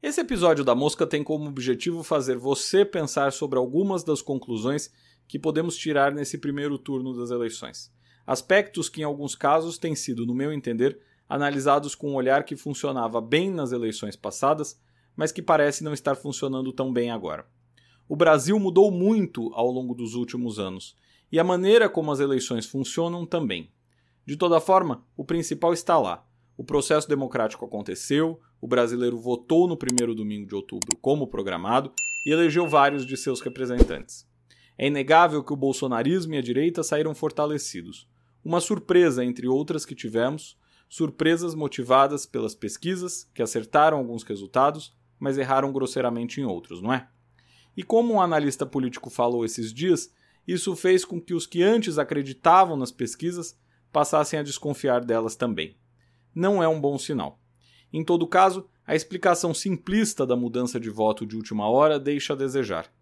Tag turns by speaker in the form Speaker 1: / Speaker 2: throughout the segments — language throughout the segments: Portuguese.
Speaker 1: Esse episódio da Mosca tem como objetivo fazer você pensar sobre algumas das conclusões que podemos tirar nesse primeiro turno das eleições. Aspectos que, em alguns casos, têm sido, no meu entender, analisados com um olhar que funcionava bem nas eleições passadas, mas que parece não estar funcionando tão bem agora. O Brasil mudou muito ao longo dos últimos anos, e a maneira como as eleições funcionam também. De toda forma, o principal está lá. O processo democrático aconteceu, o brasileiro votou no primeiro domingo de outubro como programado e elegeu vários de seus representantes. É inegável que o bolsonarismo e a direita saíram fortalecidos. Uma surpresa entre outras que tivemos, surpresas motivadas pelas pesquisas, que acertaram alguns resultados, mas erraram grosseiramente em outros, não é? E como um analista político falou esses dias, isso fez com que os que antes acreditavam nas pesquisas passassem a desconfiar delas também não é um bom sinal. Em todo caso, a explicação simplista da mudança de voto de última hora deixa a desejar.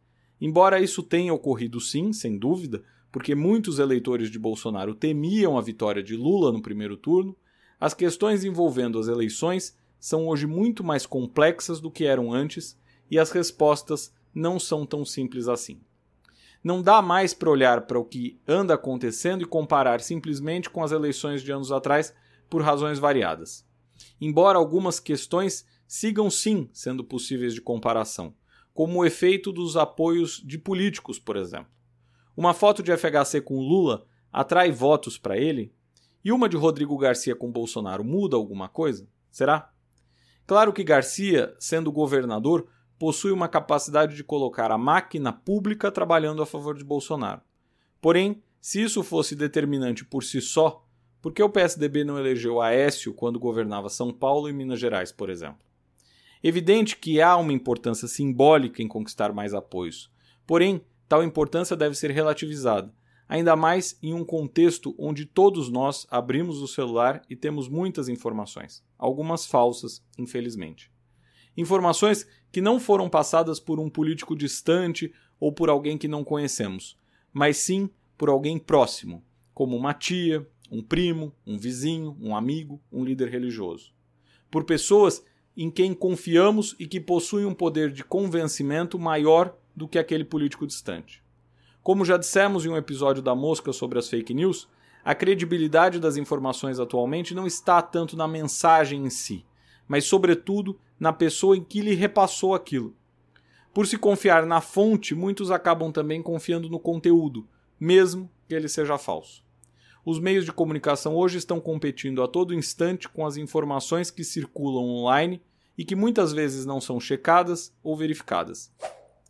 Speaker 1: Embora isso tenha ocorrido sim, sem dúvida, porque muitos eleitores de Bolsonaro temiam a vitória de Lula no primeiro turno, as questões envolvendo as eleições são hoje muito mais complexas do que eram antes e as respostas não são tão simples assim. Não dá mais para olhar para o que anda acontecendo e comparar simplesmente com as eleições de anos atrás por razões variadas. Embora algumas questões sigam sim sendo possíveis de comparação, como o efeito dos apoios de políticos, por exemplo. Uma foto de FHC com Lula atrai votos para ele? E uma de Rodrigo Garcia com Bolsonaro muda alguma coisa? Será? Claro que Garcia, sendo governador, possui uma capacidade de colocar a máquina pública trabalhando a favor de Bolsonaro. Porém, se isso fosse determinante por si só, por que o PSDB não elegeu Aécio quando governava São Paulo e Minas Gerais, por exemplo? Evidente que há uma importância simbólica em conquistar mais apoios, porém, tal importância deve ser relativizada, ainda mais em um contexto onde todos nós abrimos o celular e temos muitas informações, algumas falsas, infelizmente. Informações que não foram passadas por um político distante ou por alguém que não conhecemos, mas sim por alguém próximo, como uma tia, um primo, um vizinho, um amigo, um líder religioso. Por pessoas em quem confiamos e que possuem um poder de convencimento maior do que aquele político distante. Como já dissemos em um episódio da Mosca sobre as fake news, a credibilidade das informações atualmente não está tanto na mensagem em si, mas, sobretudo, na pessoa em que lhe repassou aquilo. Por se confiar na fonte, muitos acabam também confiando no conteúdo, mesmo que ele seja falso. Os meios de comunicação hoje estão competindo a todo instante com as informações que circulam online e que muitas vezes não são checadas ou verificadas.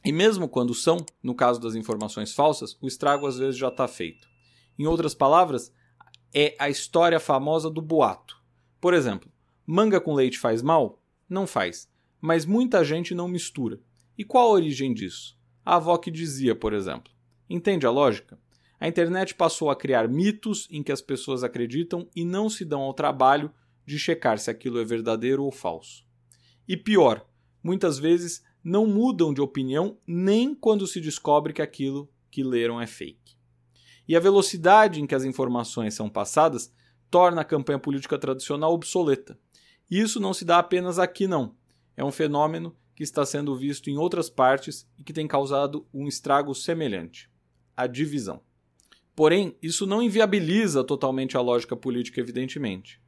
Speaker 1: E mesmo quando são, no caso das informações falsas, o estrago às vezes já está feito. Em outras palavras, é a história famosa do boato. Por exemplo, manga com leite faz mal? Não faz. Mas muita gente não mistura. E qual a origem disso? A avó que dizia, por exemplo. Entende a lógica? A internet passou a criar mitos em que as pessoas acreditam e não se dão ao trabalho de checar se aquilo é verdadeiro ou falso. E pior, muitas vezes não mudam de opinião nem quando se descobre que aquilo que leram é fake. E a velocidade em que as informações são passadas torna a campanha política tradicional obsoleta. E isso não se dá apenas aqui, não. É um fenômeno que está sendo visto em outras partes e que tem causado um estrago semelhante: a divisão. Porém, isso não inviabiliza totalmente a lógica política, evidentemente.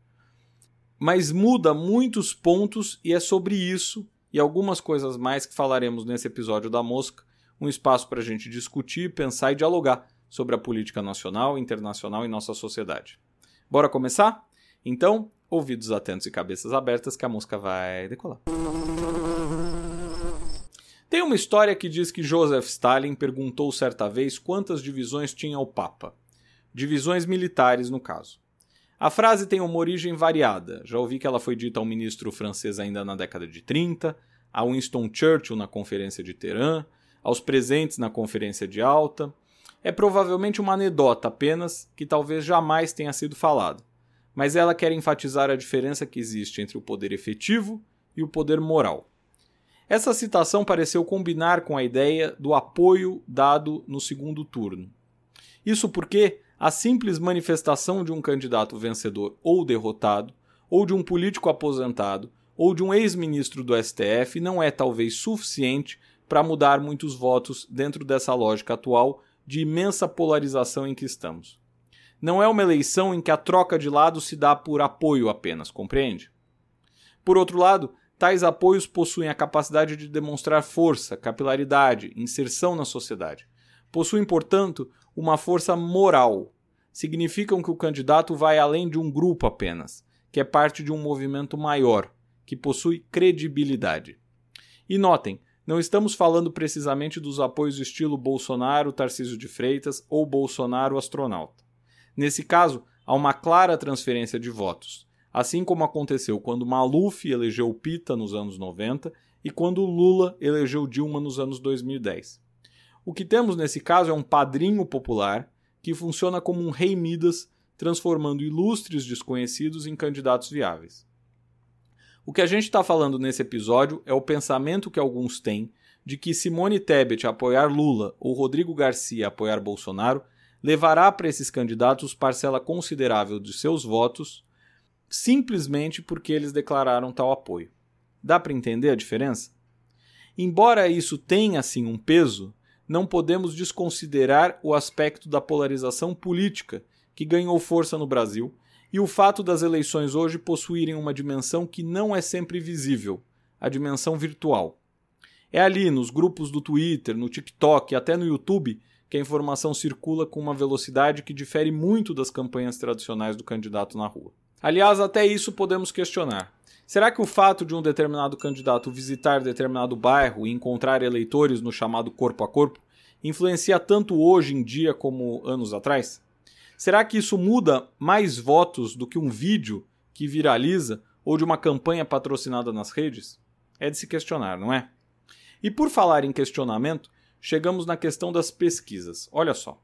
Speaker 1: Mas muda muitos pontos e é sobre isso e algumas coisas mais que falaremos nesse episódio da Mosca, um espaço para a gente discutir, pensar e dialogar sobre a política nacional, internacional e nossa sociedade. Bora começar? Então, ouvidos atentos e cabeças abertas que a mosca vai decolar. Tem uma história que diz que Joseph Stalin perguntou certa vez quantas divisões tinha o Papa. Divisões militares, no caso. A frase tem uma origem variada. Já ouvi que ela foi dita ao ministro francês ainda na década de 30, a Winston Churchill na Conferência de Teherã, aos presentes na Conferência de Alta. É provavelmente uma anedota apenas que talvez jamais tenha sido falada, mas ela quer enfatizar a diferença que existe entre o poder efetivo e o poder moral. Essa citação pareceu combinar com a ideia do apoio dado no segundo turno. Isso porque a simples manifestação de um candidato vencedor ou derrotado, ou de um político aposentado, ou de um ex-ministro do STF não é talvez suficiente para mudar muitos votos dentro dessa lógica atual de imensa polarização em que estamos. Não é uma eleição em que a troca de lado se dá por apoio apenas, compreende? Por outro lado, tais apoios possuem a capacidade de demonstrar força, capilaridade, inserção na sociedade. Possuem, portanto, uma força moral. Significam que o candidato vai além de um grupo apenas, que é parte de um movimento maior, que possui credibilidade. E notem, não estamos falando precisamente dos apoios estilo Bolsonaro, Tarcísio de Freitas ou Bolsonaro astronauta. Nesse caso, há uma clara transferência de votos, assim como aconteceu quando Maluf elegeu Pita nos anos 90 e quando Lula elegeu Dilma nos anos 2010. O que temos nesse caso é um padrinho popular que funciona como um rei Midas, transformando ilustres desconhecidos em candidatos viáveis. O que a gente está falando nesse episódio é o pensamento que alguns têm de que Simone Tebet apoiar Lula ou Rodrigo Garcia apoiar Bolsonaro levará para esses candidatos parcela considerável de seus votos simplesmente porque eles declararam tal apoio. Dá para entender a diferença? Embora isso tenha assim um peso, não podemos desconsiderar o aspecto da polarização política que ganhou força no Brasil e o fato das eleições hoje possuírem uma dimensão que não é sempre visível, a dimensão virtual. É ali, nos grupos do Twitter, no TikTok e até no YouTube, que a informação circula com uma velocidade que difere muito das campanhas tradicionais do candidato na rua. Aliás, até isso podemos questionar. Será que o fato de um determinado candidato visitar determinado bairro e encontrar eleitores no chamado corpo a corpo influencia tanto hoje em dia como anos atrás? Será que isso muda mais votos do que um vídeo que viraliza ou de uma campanha patrocinada nas redes? É de se questionar, não é? E por falar em questionamento, chegamos na questão das pesquisas. Olha só.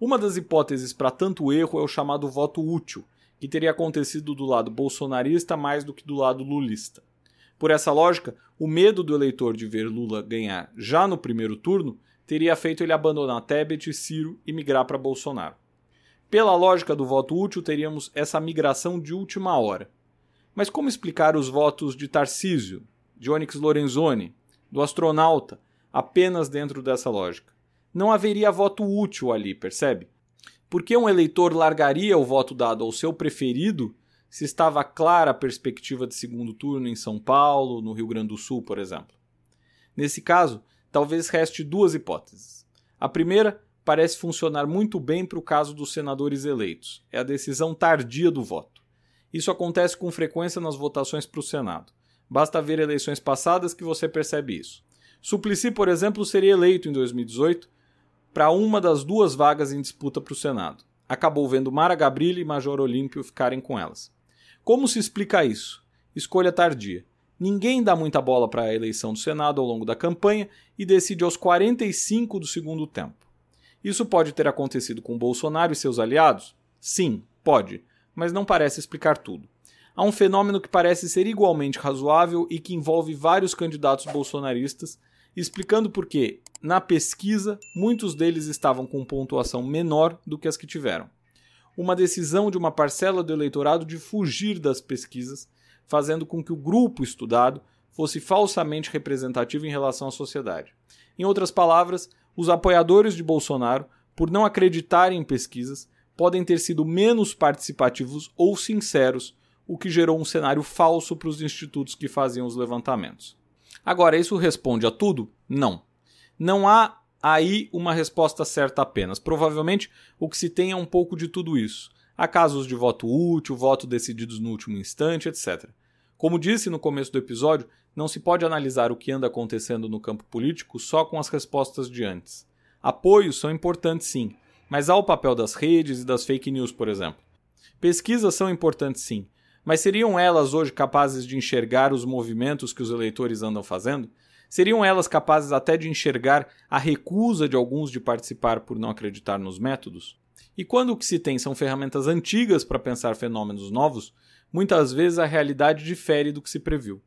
Speaker 1: Uma das hipóteses para tanto erro é o chamado voto útil, que teria acontecido do lado bolsonarista mais do que do lado lulista. Por essa lógica, o medo do eleitor de ver Lula ganhar já no primeiro turno teria feito ele abandonar Tebet e Ciro e migrar para Bolsonaro. Pela lógica do voto útil, teríamos essa migração de última hora. Mas como explicar os votos de Tarcísio, de Onyx Lorenzoni, do astronauta, apenas dentro dessa lógica? Não haveria voto útil ali, percebe? Porque um eleitor largaria o voto dado ao seu preferido se estava clara a perspectiva de segundo turno em São Paulo, no Rio Grande do Sul, por exemplo? Nesse caso, talvez reste duas hipóteses. A primeira parece funcionar muito bem para o caso dos senadores eleitos. É a decisão tardia do voto. Isso acontece com frequência nas votações para o Senado. Basta ver eleições passadas que você percebe isso. Suplicy, por exemplo, seria eleito em 2018 para uma das duas vagas em disputa para o Senado. Acabou vendo Mara Gabrilli e Major Olímpio ficarem com elas. Como se explica isso? Escolha tardia. Ninguém dá muita bola para a eleição do Senado ao longo da campanha e decide aos 45 do segundo tempo. Isso pode ter acontecido com Bolsonaro e seus aliados? Sim, pode, mas não parece explicar tudo. Há um fenômeno que parece ser igualmente razoável e que envolve vários candidatos bolsonaristas, explicando por que, na pesquisa, muitos deles estavam com pontuação menor do que as que tiveram. Uma decisão de uma parcela do eleitorado de fugir das pesquisas, fazendo com que o grupo estudado fosse falsamente representativo em relação à sociedade. Em outras palavras, os apoiadores de Bolsonaro, por não acreditarem em pesquisas, podem ter sido menos participativos ou sinceros, o que gerou um cenário falso para os institutos que faziam os levantamentos. Agora, isso responde a tudo? Não. Não há aí uma resposta certa apenas. Provavelmente o que se tem é um pouco de tudo isso. Há casos de voto útil, voto decididos no último instante, etc. Como disse no começo do episódio, não se pode analisar o que anda acontecendo no campo político só com as respostas de antes. Apoios são importantes sim, mas há o papel das redes e das fake news, por exemplo. Pesquisas são importantes sim, mas seriam elas hoje capazes de enxergar os movimentos que os eleitores andam fazendo? Seriam elas capazes até de enxergar a recusa de alguns de participar por não acreditar nos métodos? E quando o que se tem são ferramentas antigas para pensar fenômenos novos, muitas vezes a realidade difere do que se previu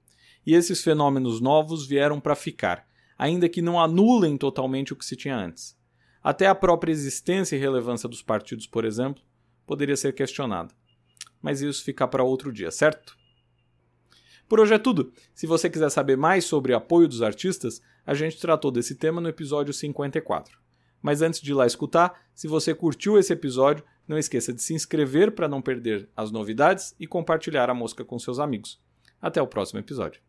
Speaker 1: e esses fenômenos novos vieram para ficar, ainda que não anulem totalmente o que se tinha antes. Até a própria existência e relevância dos partidos, por exemplo, poderia ser questionada. Mas isso fica para outro dia, certo? Por hoje é tudo. Se você quiser saber mais sobre apoio dos artistas, a gente tratou desse tema no episódio 54. Mas antes de ir lá escutar, se você curtiu esse episódio, não esqueça de se inscrever para não perder as novidades e compartilhar a mosca com seus amigos. Até o próximo episódio.